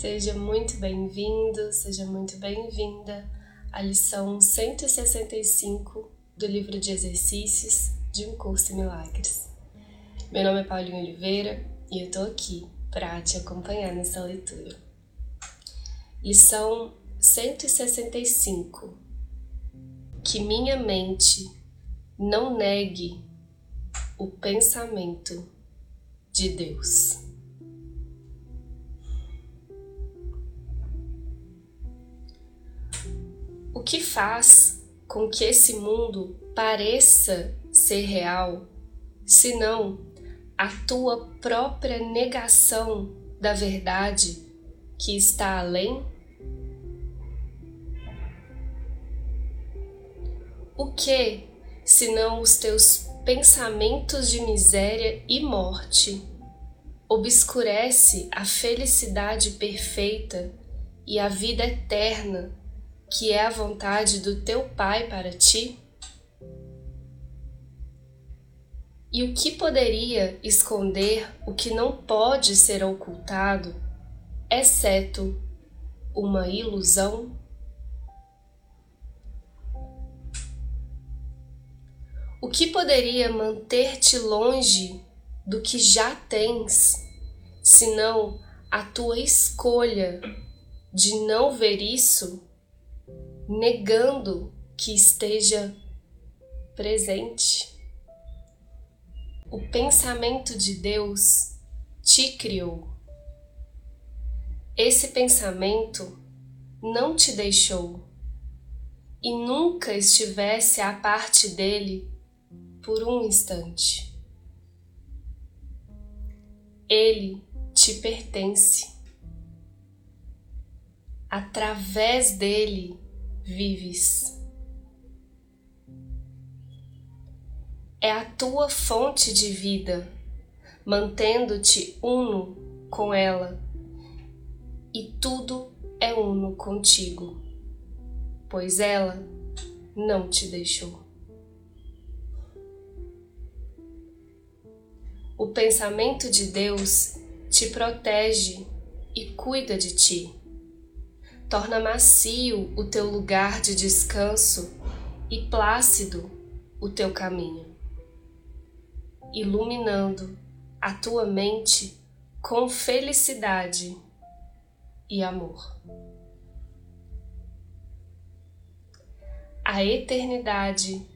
Seja muito bem-vindo, seja muito bem-vinda à lição 165 do livro de exercícios de Um Curso em Milagres. Meu nome é Paulinho Oliveira e eu tô aqui para te acompanhar nessa leitura. Lição 165 Que minha mente não negue o pensamento de Deus. O que faz com que esse mundo pareça ser real, senão a tua própria negação da verdade que está além? O que, senão os teus pensamentos de miséria e morte, obscurece a felicidade perfeita e a vida eterna que é a vontade do teu Pai para ti? E o que poderia esconder o que não pode ser ocultado, exceto uma ilusão? O que poderia manter-te longe do que já tens, senão a tua escolha de não ver isso negando que esteja presente. O pensamento de Deus te criou. Esse pensamento não te deixou e nunca estivesse à parte dele por um instante. Ele te pertence. Através dele vives. É a tua fonte de vida, mantendo-te uno com ela, e tudo é uno contigo, pois ela não te deixou. O pensamento de Deus te protege e cuida de ti torna macio o teu lugar de descanso e plácido o teu caminho, iluminando a tua mente com felicidade e amor. A eternidade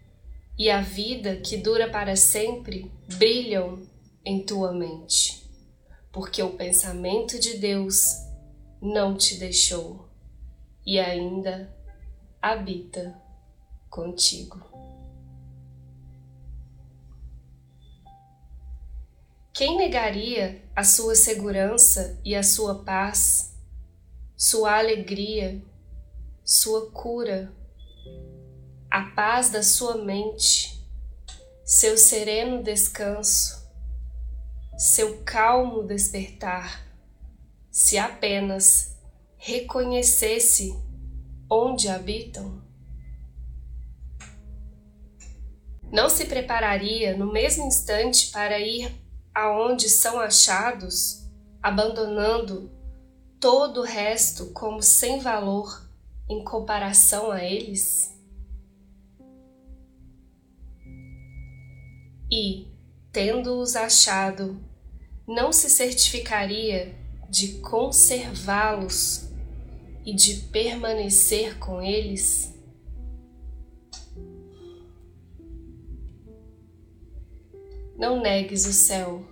e a vida que dura para sempre brilham em tua mente, porque o pensamento de Deus não te deixou e ainda habita contigo. Quem negaria a sua segurança e a sua paz, sua alegria, sua cura, a paz da sua mente, seu sereno descanso, seu calmo despertar, se apenas reconhecesse onde habitam? Não se prepararia no mesmo instante para ir aonde são achados, abandonando todo o resto como sem valor em comparação a eles? E, tendo-os achado, não se certificaria de conservá-los e de permanecer com eles? Não negues o céu,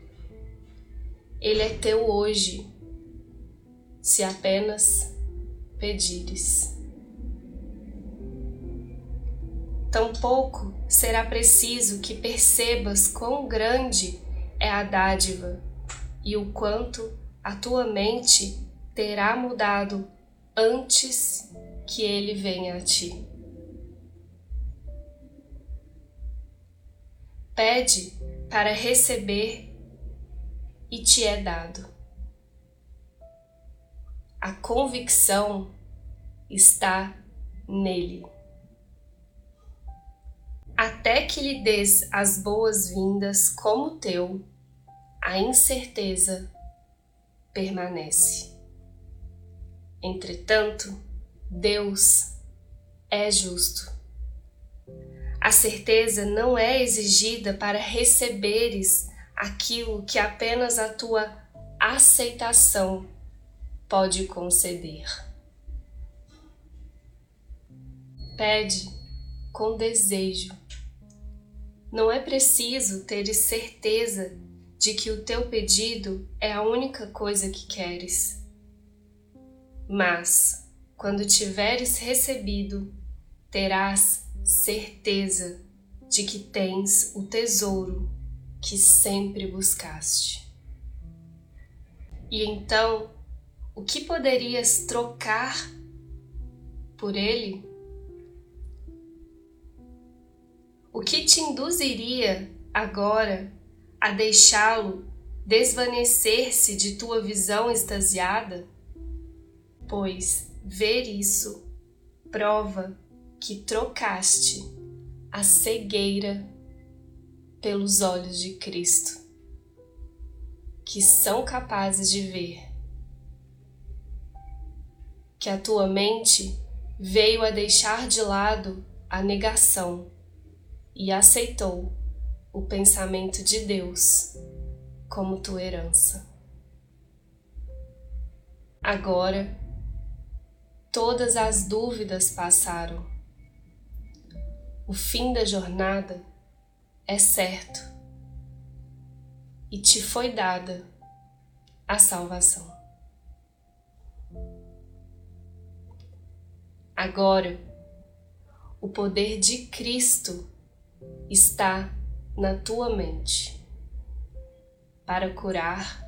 ele é teu hoje, se apenas pedires. Tampouco será preciso que percebas quão grande é a dádiva e o quanto a tua mente terá mudado antes que ele venha a ti. Pede para receber e te é dado. A convicção está nele. Até que lhe des as boas-vindas como teu, a incerteza permanece. Entretanto, Deus é justo. A certeza não é exigida para receberes aquilo que apenas a tua aceitação pode conceder. Pede com desejo. Não é preciso teres certeza de que o teu pedido é a única coisa que queres. Mas, quando tiveres recebido, terás certeza de que tens o tesouro que sempre buscaste. E então, o que poderias trocar por ele? O que te induziria agora a deixá-lo desvanecer-se de tua visão extasiada? Pois ver isso prova que trocaste a cegueira pelos olhos de Cristo, que são capazes de ver. Que a tua mente veio a deixar de lado a negação e aceitou o pensamento de Deus como tua herança. Agora, todas as dúvidas passaram. O fim da jornada é certo e te foi dada a salvação. Agora, o poder de Cristo está na tua mente para curar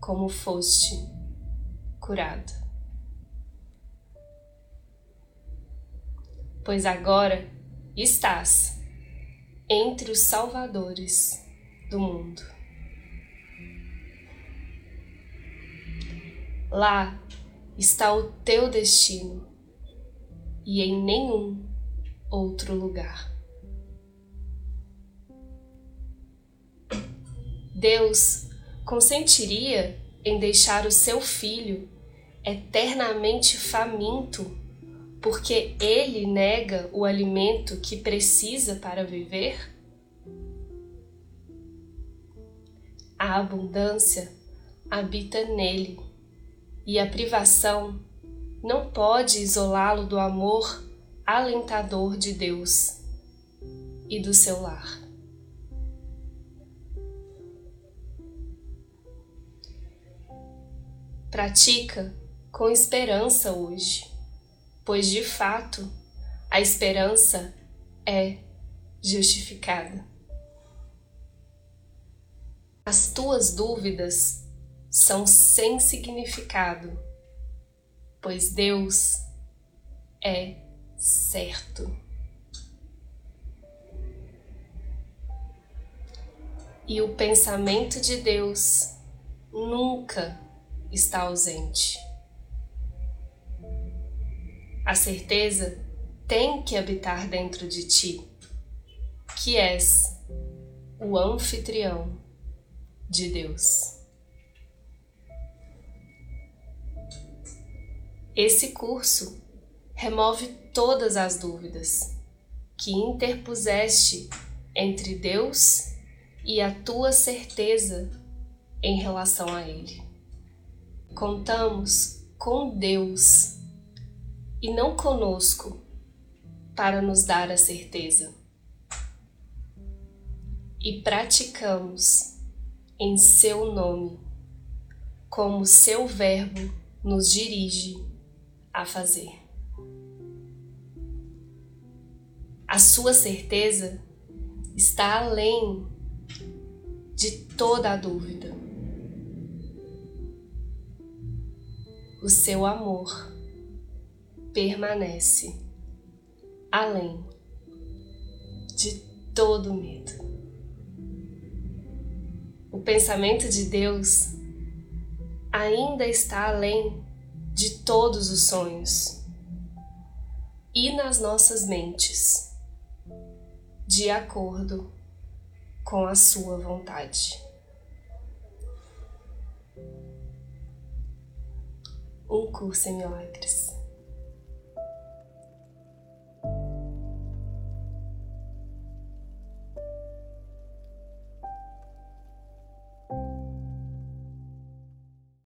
como foste curado. Pois agora estás entre os salvadores do mundo. Lá está o teu destino e em nenhum outro lugar. Deus consentiria em deixar o seu filho eternamente faminto porque ele nega o alimento que precisa para viver? A abundância habita nele e a privação não pode isolá-lo do amor alentador de Deus e do seu lar. Pratica com esperança hoje, pois de fato a esperança é justificada. As tuas dúvidas são sem significado, pois Deus é certo. E o pensamento de Deus nunca está ausente. A certeza tem que habitar dentro de ti, que és o anfitrião de Deus. Esse curso remove todas as dúvidas que interpuseste entre Deus e a tua certeza em relação a Ele contamos com Deus e não conosco para nos dar a certeza. E praticamos em seu nome, como seu Verbo nos dirige a fazer. A sua certeza está além de toda a dúvida. o seu amor permanece além de todo medo. O pensamento de Deus ainda está além de todos os sonhos e nas nossas mentes, de acordo com a Sua vontade. um curso em milagres.